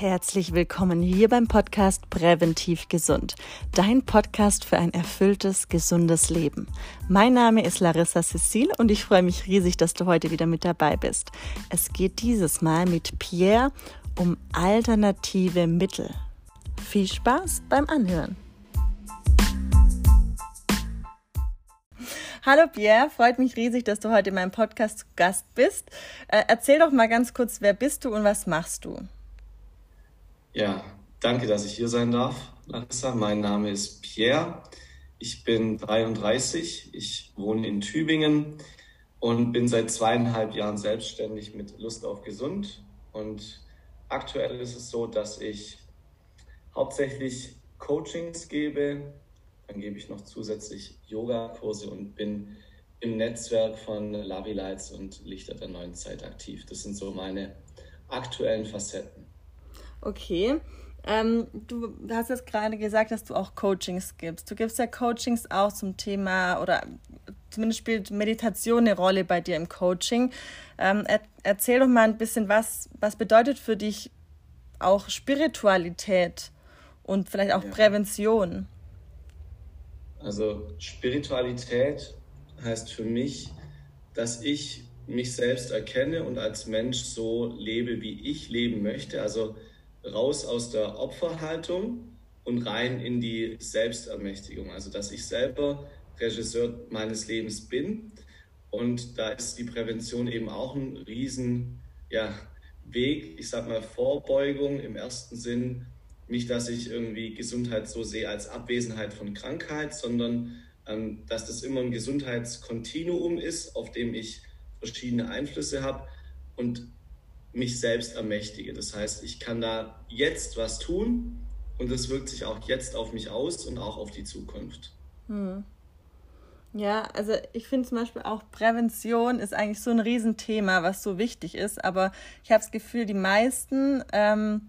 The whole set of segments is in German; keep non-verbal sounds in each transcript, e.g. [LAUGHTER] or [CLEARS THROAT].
herzlich willkommen hier beim Podcast Präventiv Gesund, dein Podcast für ein erfülltes, gesundes Leben. Mein Name ist Larissa Cecil und ich freue mich riesig, dass du heute wieder mit dabei bist. Es geht dieses Mal mit Pierre um alternative Mittel. Viel Spaß beim Anhören. Hallo Pierre, freut mich riesig, dass du heute in meinem Podcast zu Gast bist. Äh, erzähl doch mal ganz kurz, wer bist du und was machst du? Ja, danke, dass ich hier sein darf, Larissa. Mein Name ist Pierre. Ich bin 33. Ich wohne in Tübingen und bin seit zweieinhalb Jahren selbstständig mit Lust auf Gesund. Und aktuell ist es so, dass ich hauptsächlich Coachings gebe. Dann gebe ich noch zusätzlich Yoga-Kurse und bin im Netzwerk von Lavi Lights und Lichter der neuen Zeit aktiv. Das sind so meine aktuellen Facetten. Okay. Ähm, du hast jetzt gerade gesagt, dass du auch Coachings gibst. Du gibst ja Coachings auch zum Thema oder zumindest spielt Meditation eine Rolle bei dir im Coaching. Ähm, er, erzähl doch mal ein bisschen, was, was bedeutet für dich auch Spiritualität und vielleicht auch ja. Prävention? Also Spiritualität heißt für mich, dass ich mich selbst erkenne und als Mensch so lebe, wie ich leben möchte. Also raus aus der Opferhaltung und rein in die Selbstermächtigung. Also, dass ich selber Regisseur meines Lebens bin. Und da ist die Prävention eben auch ein riesen ja, ich sag mal Vorbeugung im ersten Sinn. Nicht, dass ich irgendwie Gesundheit so sehe als Abwesenheit von Krankheit, sondern ähm, dass das immer ein Gesundheitskontinuum ist, auf dem ich verschiedene Einflüsse habe. Und mich selbst ermächtige. Das heißt, ich kann da jetzt was tun und das wirkt sich auch jetzt auf mich aus und auch auf die Zukunft. Hm. Ja, also ich finde zum Beispiel auch Prävention ist eigentlich so ein Riesenthema, was so wichtig ist. Aber ich habe das Gefühl, die meisten ähm,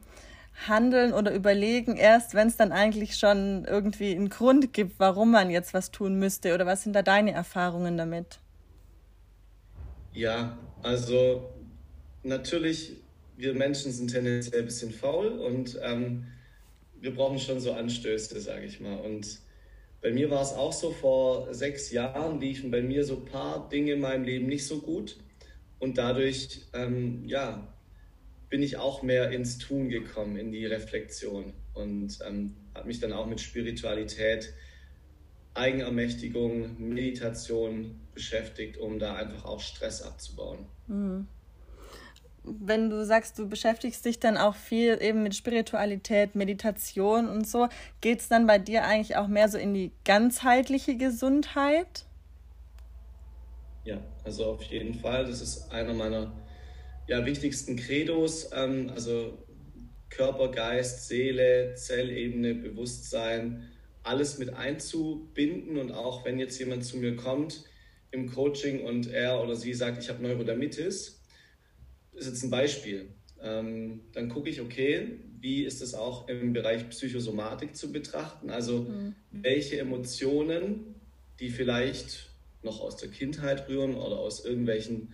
handeln oder überlegen erst, wenn es dann eigentlich schon irgendwie einen Grund gibt, warum man jetzt was tun müsste. Oder was sind da deine Erfahrungen damit? Ja, also natürlich, wir Menschen sind tendenziell ein bisschen faul und ähm, wir brauchen schon so Anstöße, sage ich mal. Und bei mir war es auch so, vor sechs Jahren liefen bei mir so ein paar Dinge in meinem Leben nicht so gut. Und dadurch, ähm, ja, bin ich auch mehr ins Tun gekommen, in die Reflexion und ähm, habe mich dann auch mit Spiritualität, Eigenermächtigung, Meditation beschäftigt, um da einfach auch Stress abzubauen. Mhm wenn du sagst, du beschäftigst dich dann auch viel eben mit Spiritualität, Meditation und so, geht es dann bei dir eigentlich auch mehr so in die ganzheitliche Gesundheit? Ja, also auf jeden Fall. Das ist einer meiner ja, wichtigsten Credos. Ähm, also Körper, Geist, Seele, Zellebene, Bewusstsein, alles mit einzubinden. Und auch wenn jetzt jemand zu mir kommt im Coaching und er oder sie sagt, ich habe Neurodermitis, ist jetzt ein Beispiel. Ähm, dann gucke ich, okay, wie ist es auch im Bereich Psychosomatik zu betrachten? Also mhm. welche Emotionen, die vielleicht noch aus der Kindheit rühren oder aus irgendwelchen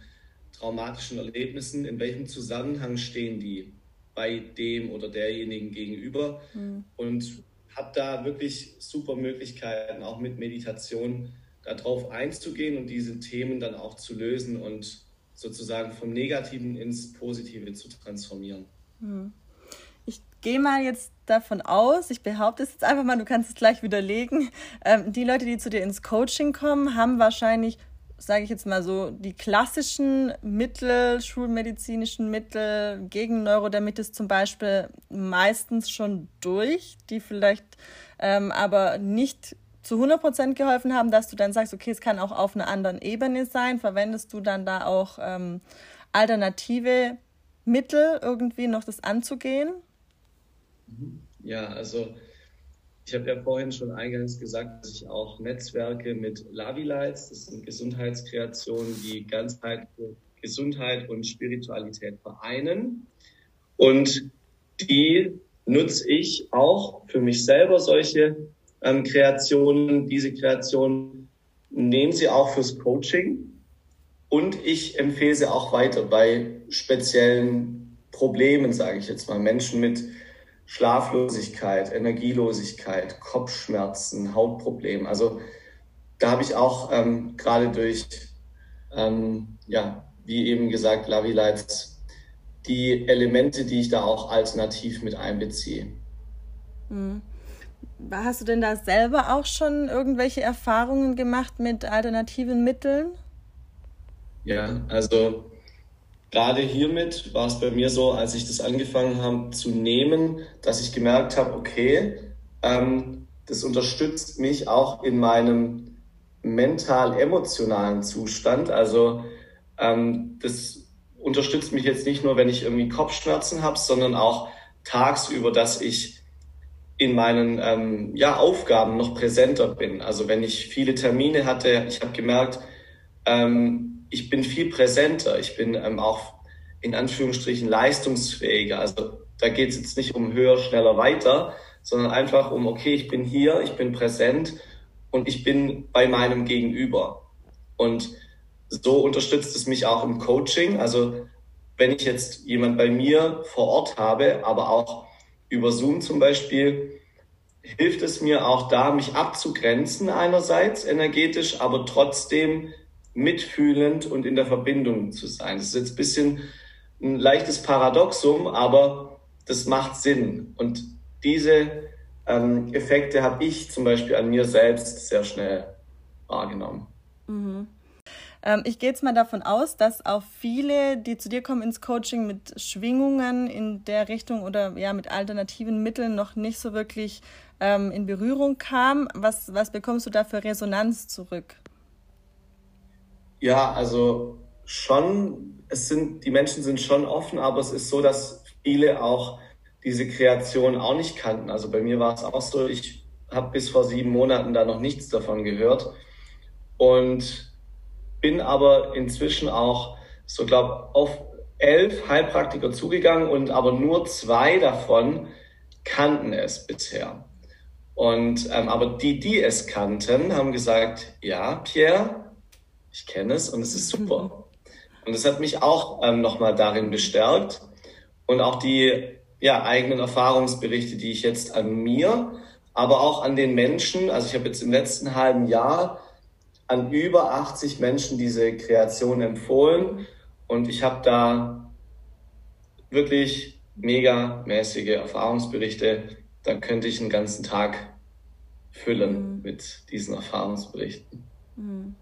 traumatischen Erlebnissen, in welchem Zusammenhang stehen die bei dem oder derjenigen gegenüber? Mhm. Und habe da wirklich super Möglichkeiten, auch mit Meditation darauf einzugehen und diese Themen dann auch zu lösen und sozusagen vom Negativen ins Positive zu transformieren. Hm. Ich gehe mal jetzt davon aus, ich behaupte es jetzt einfach mal, du kannst es gleich widerlegen. Ähm, die Leute, die zu dir ins Coaching kommen, haben wahrscheinlich, sage ich jetzt mal so, die klassischen Mittel, schulmedizinischen Mittel gegen Neurodermitis zum Beispiel meistens schon durch, die vielleicht ähm, aber nicht zu 100% geholfen haben, dass du dann sagst, okay, es kann auch auf einer anderen Ebene sein. Verwendest du dann da auch ähm, alternative Mittel, irgendwie noch das anzugehen? Mhm. Ja, also ich habe ja vorhin schon eingangs gesagt, dass ich auch Netzwerke mit Lavi-Lights, das sind Gesundheitskreationen, die ganzheitliche Gesundheit und Spiritualität vereinen. Und die nutze ich auch für mich selber solche ähm, Kreationen. Diese Kreationen nehmen sie auch fürs Coaching und ich empfehle sie auch weiter bei speziellen Problemen, sage ich jetzt mal, Menschen mit Schlaflosigkeit, Energielosigkeit, Kopfschmerzen, Hautproblemen. Also da habe ich auch ähm, gerade durch, ähm, ja, wie eben gesagt, Lavi Lights, die Elemente, die ich da auch alternativ mit einbeziehe. Mhm. Hast du denn da selber auch schon irgendwelche Erfahrungen gemacht mit alternativen Mitteln? Ja, also gerade hiermit war es bei mir so, als ich das angefangen habe zu nehmen, dass ich gemerkt habe, okay, ähm, das unterstützt mich auch in meinem mental-emotionalen Zustand. Also ähm, das unterstützt mich jetzt nicht nur, wenn ich irgendwie Kopfschmerzen habe, sondern auch tagsüber, dass ich in meinen ähm, ja, Aufgaben noch präsenter bin. Also wenn ich viele Termine hatte, ich habe gemerkt, ähm, ich bin viel präsenter, ich bin ähm, auch in Anführungsstrichen leistungsfähiger. Also da geht es jetzt nicht um höher, schneller, weiter, sondern einfach um, okay, ich bin hier, ich bin präsent und ich bin bei meinem Gegenüber. Und so unterstützt es mich auch im Coaching. Also wenn ich jetzt jemand bei mir vor Ort habe, aber auch über Zoom zum Beispiel, hilft es mir auch da, mich abzugrenzen einerseits energetisch, aber trotzdem mitfühlend und in der Verbindung zu sein. Das ist jetzt ein bisschen ein leichtes Paradoxum, aber das macht Sinn. Und diese ähm, Effekte habe ich zum Beispiel an mir selbst sehr schnell wahrgenommen. Mhm. Ähm, ich gehe jetzt mal davon aus, dass auch viele, die zu dir kommen ins Coaching mit Schwingungen in der Richtung oder ja mit alternativen Mitteln noch nicht so wirklich ähm, in Berührung kamen. Was, was bekommst du da für Resonanz zurück? Ja, also schon, es sind, die Menschen sind schon offen, aber es ist so, dass viele auch diese Kreation auch nicht kannten. Also bei mir war es auch so, ich habe bis vor sieben Monaten da noch nichts davon gehört und bin aber inzwischen auch so, glaube auf elf Heilpraktiker zugegangen und aber nur zwei davon kannten es bisher. Und ähm, aber die, die es kannten, haben gesagt, ja, Pierre, ich kenne es und es ist super. Und es hat mich auch ähm, nochmal darin bestärkt und auch die ja, eigenen Erfahrungsberichte, die ich jetzt an mir, aber auch an den Menschen, also ich habe jetzt im letzten halben Jahr an über 80 Menschen diese Kreation empfohlen und ich habe da wirklich mega mäßige Erfahrungsberichte. Da könnte ich einen ganzen Tag füllen mhm. mit diesen Erfahrungsberichten. Mhm.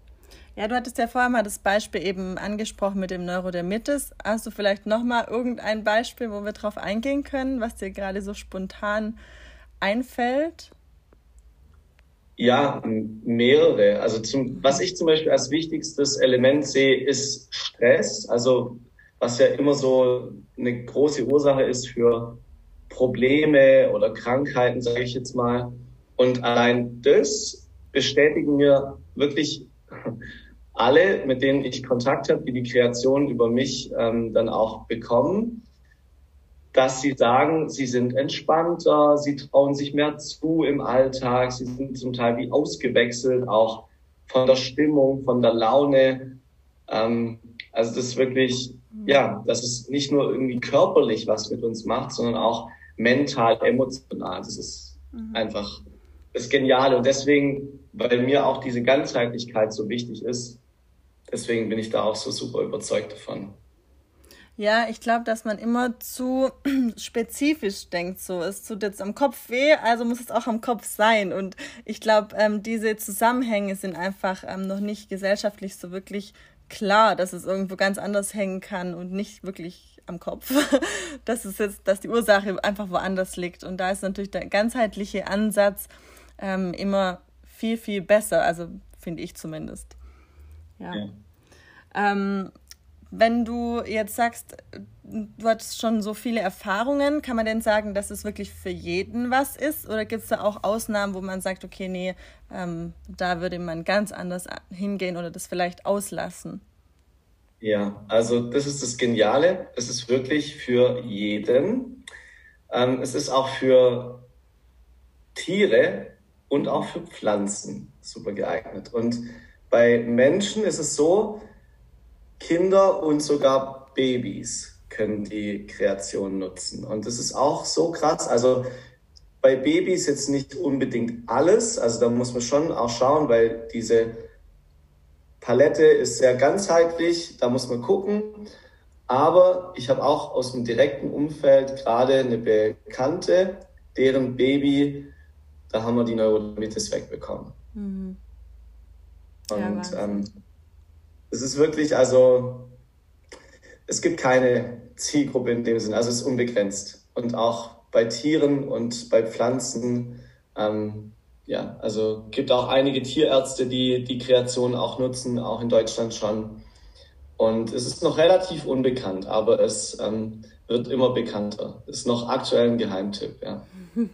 Ja, du hattest ja vorher mal das Beispiel eben angesprochen mit dem Neurodermitis. Hast du vielleicht noch mal irgendein Beispiel, wo wir drauf eingehen können, was dir gerade so spontan einfällt? Ja, mehrere. Also zum, was ich zum Beispiel als wichtigstes Element sehe, ist Stress. Also was ja immer so eine große Ursache ist für Probleme oder Krankheiten, sage ich jetzt mal. Und allein das bestätigen mir wirklich alle, mit denen ich Kontakt habe, die die Kreation über mich ähm, dann auch bekommen, dass sie sagen, sie sind entspannter, sie trauen sich mehr zu im Alltag, sie sind zum Teil wie ausgewechselt, auch von der Stimmung, von der Laune. Ähm, also das ist wirklich, ja, das ist nicht nur irgendwie körperlich was mit uns macht, sondern auch mental, emotional. Das ist mhm. einfach das Geniale. Und deswegen, weil mir auch diese Ganzheitlichkeit so wichtig ist, deswegen bin ich da auch so super überzeugt davon. Ja, ich glaube, dass man immer zu [CLEARS THROAT] spezifisch denkt. So, es tut jetzt am Kopf weh, also muss es auch am Kopf sein. Und ich glaube, ähm, diese Zusammenhänge sind einfach ähm, noch nicht gesellschaftlich so wirklich klar, dass es irgendwo ganz anders hängen kann und nicht wirklich am Kopf. [LAUGHS] dass es jetzt, dass die Ursache einfach woanders liegt. Und da ist natürlich der ganzheitliche Ansatz ähm, immer viel, viel besser. Also finde ich zumindest. Ja. ja. Ähm, wenn du jetzt sagst, du hattest schon so viele Erfahrungen, kann man denn sagen, dass es wirklich für jeden was ist? Oder gibt es da auch Ausnahmen, wo man sagt, okay, nee, ähm, da würde man ganz anders hingehen oder das vielleicht auslassen? Ja, also das ist das Geniale. Es ist wirklich für jeden. Ähm, es ist auch für Tiere und auch für Pflanzen super geeignet. Und bei Menschen ist es so, Kinder und sogar Babys können die Kreation nutzen. Und das ist auch so krass. Also bei Babys jetzt nicht unbedingt alles. Also da muss man schon auch schauen, weil diese Palette ist sehr ganzheitlich. Da muss man gucken. Aber ich habe auch aus dem direkten Umfeld gerade eine Bekannte, deren Baby, da haben wir die Neurodermitis wegbekommen. Mhm. Und ja, ähm, es ist wirklich, also es gibt keine Zielgruppe in dem Sinn, also es ist unbegrenzt. Und auch bei Tieren und bei Pflanzen, ähm, ja, also gibt auch einige Tierärzte, die die Kreation auch nutzen, auch in Deutschland schon. Und es ist noch relativ unbekannt, aber es ähm, wird immer bekannter. Ist noch aktuell ein Geheimtipp, ja. [LAUGHS]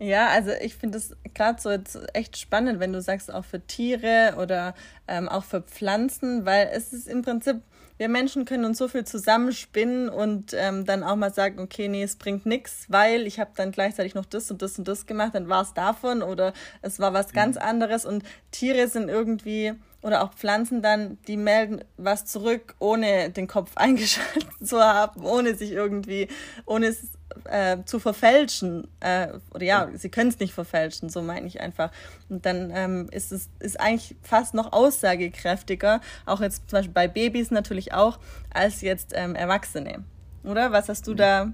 Ja, also ich finde es gerade so jetzt echt spannend, wenn du sagst, auch für Tiere oder ähm, auch für Pflanzen, weil es ist im Prinzip, wir Menschen können uns so viel zusammenspinnen und ähm, dann auch mal sagen, okay, nee, es bringt nichts, weil ich habe dann gleichzeitig noch das und das und das gemacht, dann war es davon oder es war was ganz mhm. anderes und Tiere sind irgendwie oder auch Pflanzen dann, die melden was zurück, ohne den Kopf [LAUGHS] eingeschaltet zu haben, ohne sich irgendwie, ohne es äh, zu verfälschen. Äh, oder ja, sie können es nicht verfälschen, so meine ich einfach. Und dann ähm, ist es ist eigentlich fast noch aussagekräftiger, auch jetzt zum Beispiel bei Babys natürlich auch, als jetzt ähm, Erwachsene. Oder? Was hast du da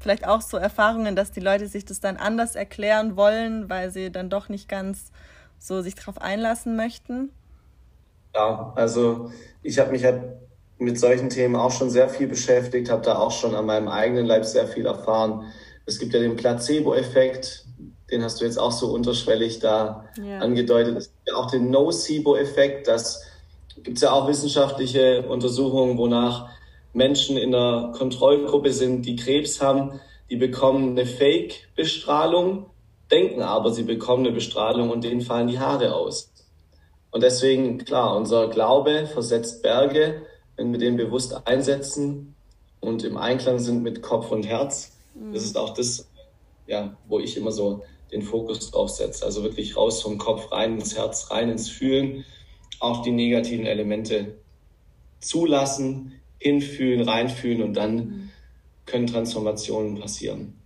vielleicht auch so Erfahrungen, dass die Leute sich das dann anders erklären wollen, weil sie dann doch nicht ganz so sich darauf einlassen möchten? Ja, also ich habe mich halt mit solchen Themen auch schon sehr viel beschäftigt, habe da auch schon an meinem eigenen Leib sehr viel erfahren. Es gibt ja den Placebo-Effekt, den hast du jetzt auch so unterschwellig da ja. angedeutet. Es gibt ja auch den Nocebo-Effekt, das gibt es ja auch wissenschaftliche Untersuchungen, wonach Menschen in einer Kontrollgruppe sind, die Krebs haben, die bekommen eine Fake-Bestrahlung, denken aber, sie bekommen eine Bestrahlung und denen fallen die Haare aus. Und deswegen, klar, unser Glaube versetzt Berge, wenn wir den bewusst einsetzen und im Einklang sind mit Kopf und Herz. Mhm. Das ist auch das, ja, wo ich immer so den Fokus drauf setze. Also wirklich raus vom Kopf, rein ins Herz, rein ins Fühlen, auch die negativen Elemente zulassen, hinfühlen, reinfühlen und dann mhm. können Transformationen passieren.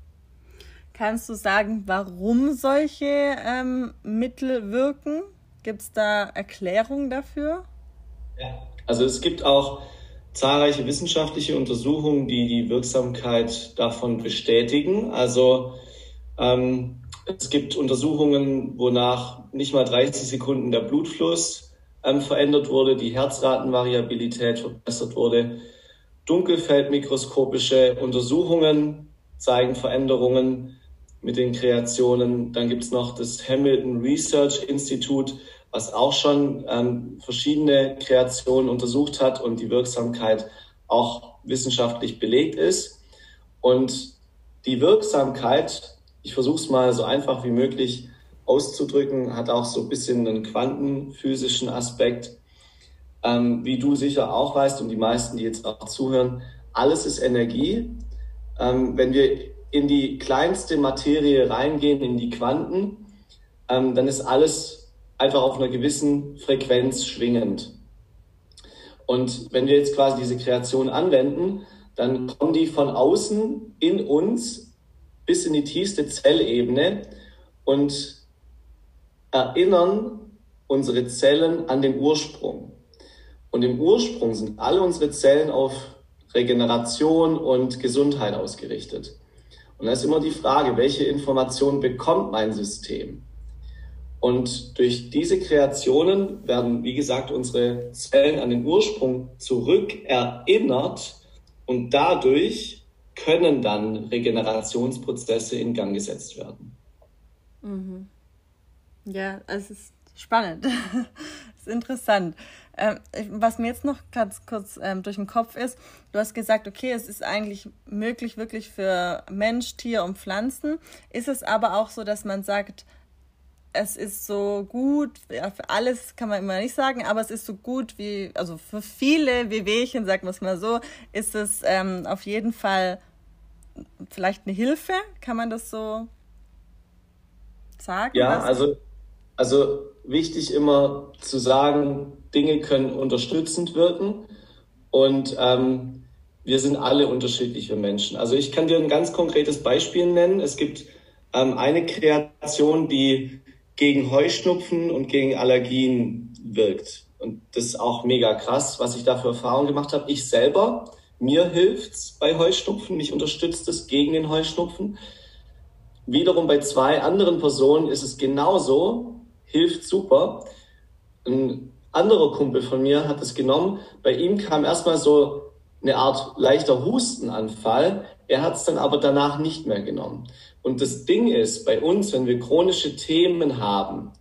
Kannst du sagen, warum solche ähm, Mittel wirken? Gibt es da Erklärungen dafür? Ja, also es gibt auch zahlreiche wissenschaftliche Untersuchungen, die die Wirksamkeit davon bestätigen. Also ähm, es gibt Untersuchungen, wonach nicht mal 30 Sekunden der Blutfluss ähm, verändert wurde, die Herzratenvariabilität verbessert wurde. Dunkelfeldmikroskopische Untersuchungen zeigen Veränderungen mit den Kreationen. Dann gibt es noch das Hamilton Research Institute, was auch schon ähm, verschiedene Kreationen untersucht hat und die Wirksamkeit auch wissenschaftlich belegt ist. Und die Wirksamkeit, ich versuche es mal so einfach wie möglich auszudrücken, hat auch so ein bisschen einen quantenphysischen Aspekt. Ähm, wie du sicher auch weißt und die meisten, die jetzt auch zuhören, alles ist Energie. Ähm, wenn wir in die kleinste Materie reingehen, in die Quanten, ähm, dann ist alles einfach auf einer gewissen Frequenz schwingend. Und wenn wir jetzt quasi diese Kreation anwenden, dann kommen die von außen in uns bis in die tiefste Zellebene und erinnern unsere Zellen an den Ursprung. Und im Ursprung sind alle unsere Zellen auf Regeneration und Gesundheit ausgerichtet. Und da ist immer die Frage, welche Information bekommt mein System? Und durch diese Kreationen werden, wie gesagt, unsere Zellen an den Ursprung zurückerinnert und dadurch können dann Regenerationsprozesse in Gang gesetzt werden. Mhm. Ja, es ist spannend. [LAUGHS] es ist interessant. Ähm, was mir jetzt noch ganz kurz ähm, durch den Kopf ist, du hast gesagt, okay, es ist eigentlich möglich wirklich für Mensch, Tier und Pflanzen. Ist es aber auch so, dass man sagt, es ist so gut, ja, für alles kann man immer nicht sagen, aber es ist so gut wie, also für viele Wehwehchen, sagen wir es mal so, ist es ähm, auf jeden Fall vielleicht eine Hilfe, kann man das so sagen? Ja, also, also wichtig immer zu sagen, Dinge können unterstützend wirken und ähm, wir sind alle unterschiedliche Menschen. Also ich kann dir ein ganz konkretes Beispiel nennen. Es gibt ähm, eine Kreation, die gegen Heuschnupfen und gegen Allergien wirkt. Und das ist auch mega krass, was ich da für Erfahrungen gemacht habe. Ich selber, mir hilft's bei Heuschnupfen, mich unterstützt es gegen den Heuschnupfen. Wiederum bei zwei anderen Personen ist es genauso, hilft super. Ein anderer Kumpel von mir hat es genommen. Bei ihm kam erstmal so eine Art leichter Hustenanfall. Er hat es dann aber danach nicht mehr genommen. Und das Ding ist, bei uns, wenn wir chronische Themen haben,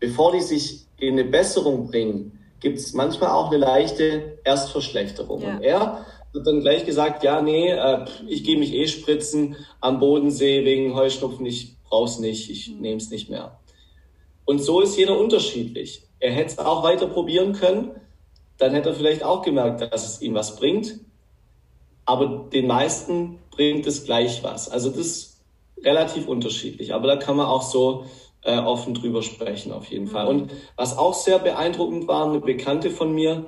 bevor die sich in eine Besserung bringen, gibt es manchmal auch eine leichte Erstverschlechterung. Ja. Und er hat dann gleich gesagt, ja, nee, äh, ich gehe mich eh spritzen am Bodensee wegen Heuschnupfen, ich brauch's nicht, ich mhm. nehme es nicht mehr. Und so ist jeder unterschiedlich. Er hätte es auch weiter probieren können, dann hätte er vielleicht auch gemerkt, dass es ihm was bringt. Aber den meisten bringt es gleich was. Also das ist relativ unterschiedlich. Aber da kann man auch so äh, offen drüber sprechen, auf jeden Fall. Und was auch sehr beeindruckend war, eine Bekannte von mir,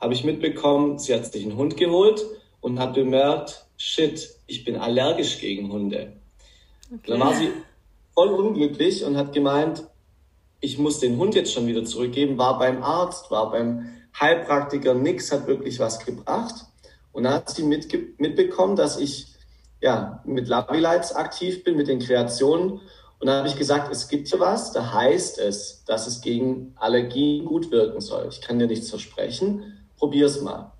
habe ich mitbekommen, sie hat sich einen Hund geholt und hat bemerkt, shit, ich bin allergisch gegen Hunde. Okay. Dann war sie voll unglücklich und hat gemeint, ich muss den Hund jetzt schon wieder zurückgeben, war beim Arzt, war beim Heilpraktiker, nix hat wirklich was gebracht. Und dann hat sie mitbekommen, dass ich ja mit Labilights aktiv bin, mit den Kreationen. Und dann habe ich gesagt, es gibt hier was, da heißt es, dass es gegen Allergien gut wirken soll. Ich kann dir nichts versprechen, probier's mal.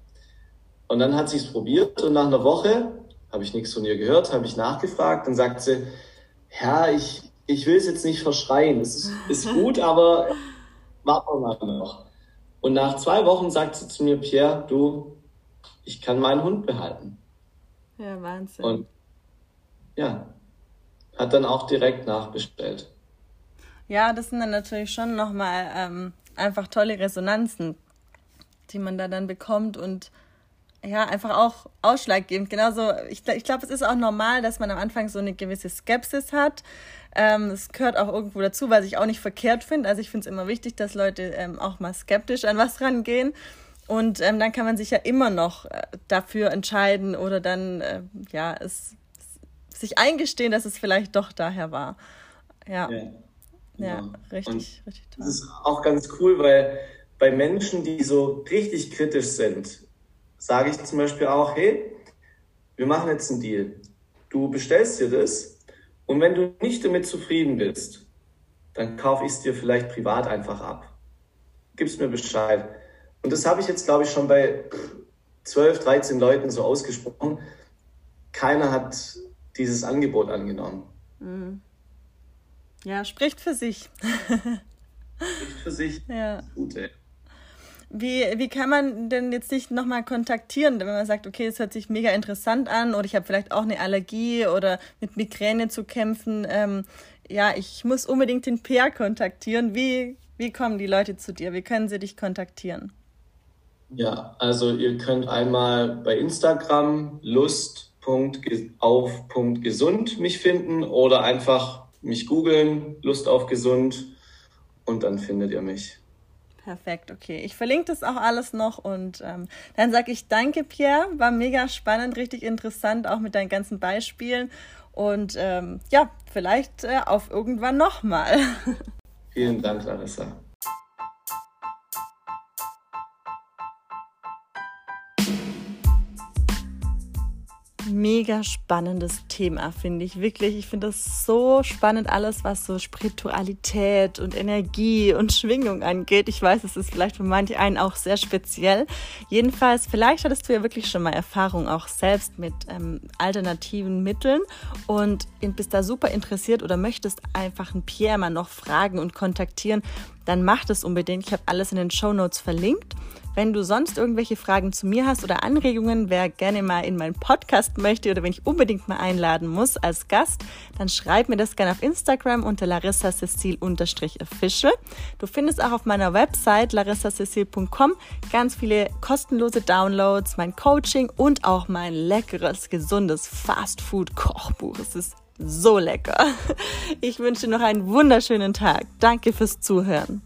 Und dann hat sie es probiert und nach einer Woche habe ich nichts von ihr gehört, habe ich nachgefragt, dann sagt sie, ja, ich, ich will es jetzt nicht verschreien, es ist, ist [LAUGHS] gut, aber warten wir mal noch. Und nach zwei Wochen sagt sie zu mir, Pierre, du, ich kann meinen Hund behalten. Ja, Wahnsinn. Und ja, hat dann auch direkt nachbestellt. Ja, das sind dann natürlich schon nochmal ähm, einfach tolle Resonanzen, die man da dann bekommt und ja, einfach auch ausschlaggebend. Genauso, ich, ich glaube, es ist auch normal, dass man am Anfang so eine gewisse Skepsis hat. Ähm, es gehört auch irgendwo dazu, was ich auch nicht verkehrt finde. Also ich finde es immer wichtig, dass Leute ähm, auch mal skeptisch an was rangehen. Und ähm, dann kann man sich ja immer noch äh, dafür entscheiden oder dann, äh, ja, es, sich eingestehen, dass es vielleicht doch daher war. Ja. Ja, ja richtig, Und richtig toll. Das ist auch ganz cool, weil bei Menschen, die so richtig kritisch sind, sage ich zum Beispiel auch, hey, wir machen jetzt einen Deal. Du bestellst dir das und wenn du nicht damit zufrieden bist, dann kaufe ich es dir vielleicht privat einfach ab. Gib's mir Bescheid. Und das habe ich jetzt, glaube ich, schon bei 12, 13 Leuten so ausgesprochen. Keiner hat dieses Angebot angenommen. Mhm. Ja, spricht für sich. spricht für sich. Ja. Gute. Wie, wie kann man denn jetzt dich nochmal kontaktieren, wenn man sagt, okay, es hört sich mega interessant an oder ich habe vielleicht auch eine Allergie oder mit Migräne zu kämpfen. Ähm, ja, ich muss unbedingt den PR kontaktieren. Wie, wie kommen die Leute zu dir? Wie können sie dich kontaktieren? Ja, also ihr könnt einmal bei Instagram lust.auf.gesund mich finden oder einfach mich googeln, Lust auf gesund und dann findet ihr mich. Perfekt, okay. Ich verlinke das auch alles noch und ähm, dann sage ich danke, Pierre. War mega spannend, richtig interessant, auch mit deinen ganzen Beispielen. Und ähm, ja, vielleicht äh, auf irgendwann nochmal. [LAUGHS] Vielen Dank, Larissa. Mega spannendes Thema, finde ich. Wirklich, ich finde das so spannend, alles, was so Spiritualität und Energie und Schwingung angeht. Ich weiß, es ist vielleicht für manche einen auch sehr speziell. Jedenfalls, vielleicht hattest du ja wirklich schon mal Erfahrung auch selbst mit ähm, alternativen Mitteln und bist da super interessiert oder möchtest einfach einen Pierre mal noch fragen und kontaktieren, dann mach das unbedingt. Ich habe alles in den Show Notes verlinkt. Wenn du sonst irgendwelche Fragen zu mir hast oder Anregungen, wer gerne mal in meinen Podcast möchte oder wenn ich unbedingt mal einladen muss als Gast, dann schreib mir das gerne auf Instagram unter larissacecil-official. Du findest auch auf meiner Website larissacecil.com ganz viele kostenlose Downloads, mein Coaching und auch mein leckeres, gesundes Fastfood-Kochbuch. Es ist so lecker. Ich wünsche noch einen wunderschönen Tag. Danke fürs Zuhören.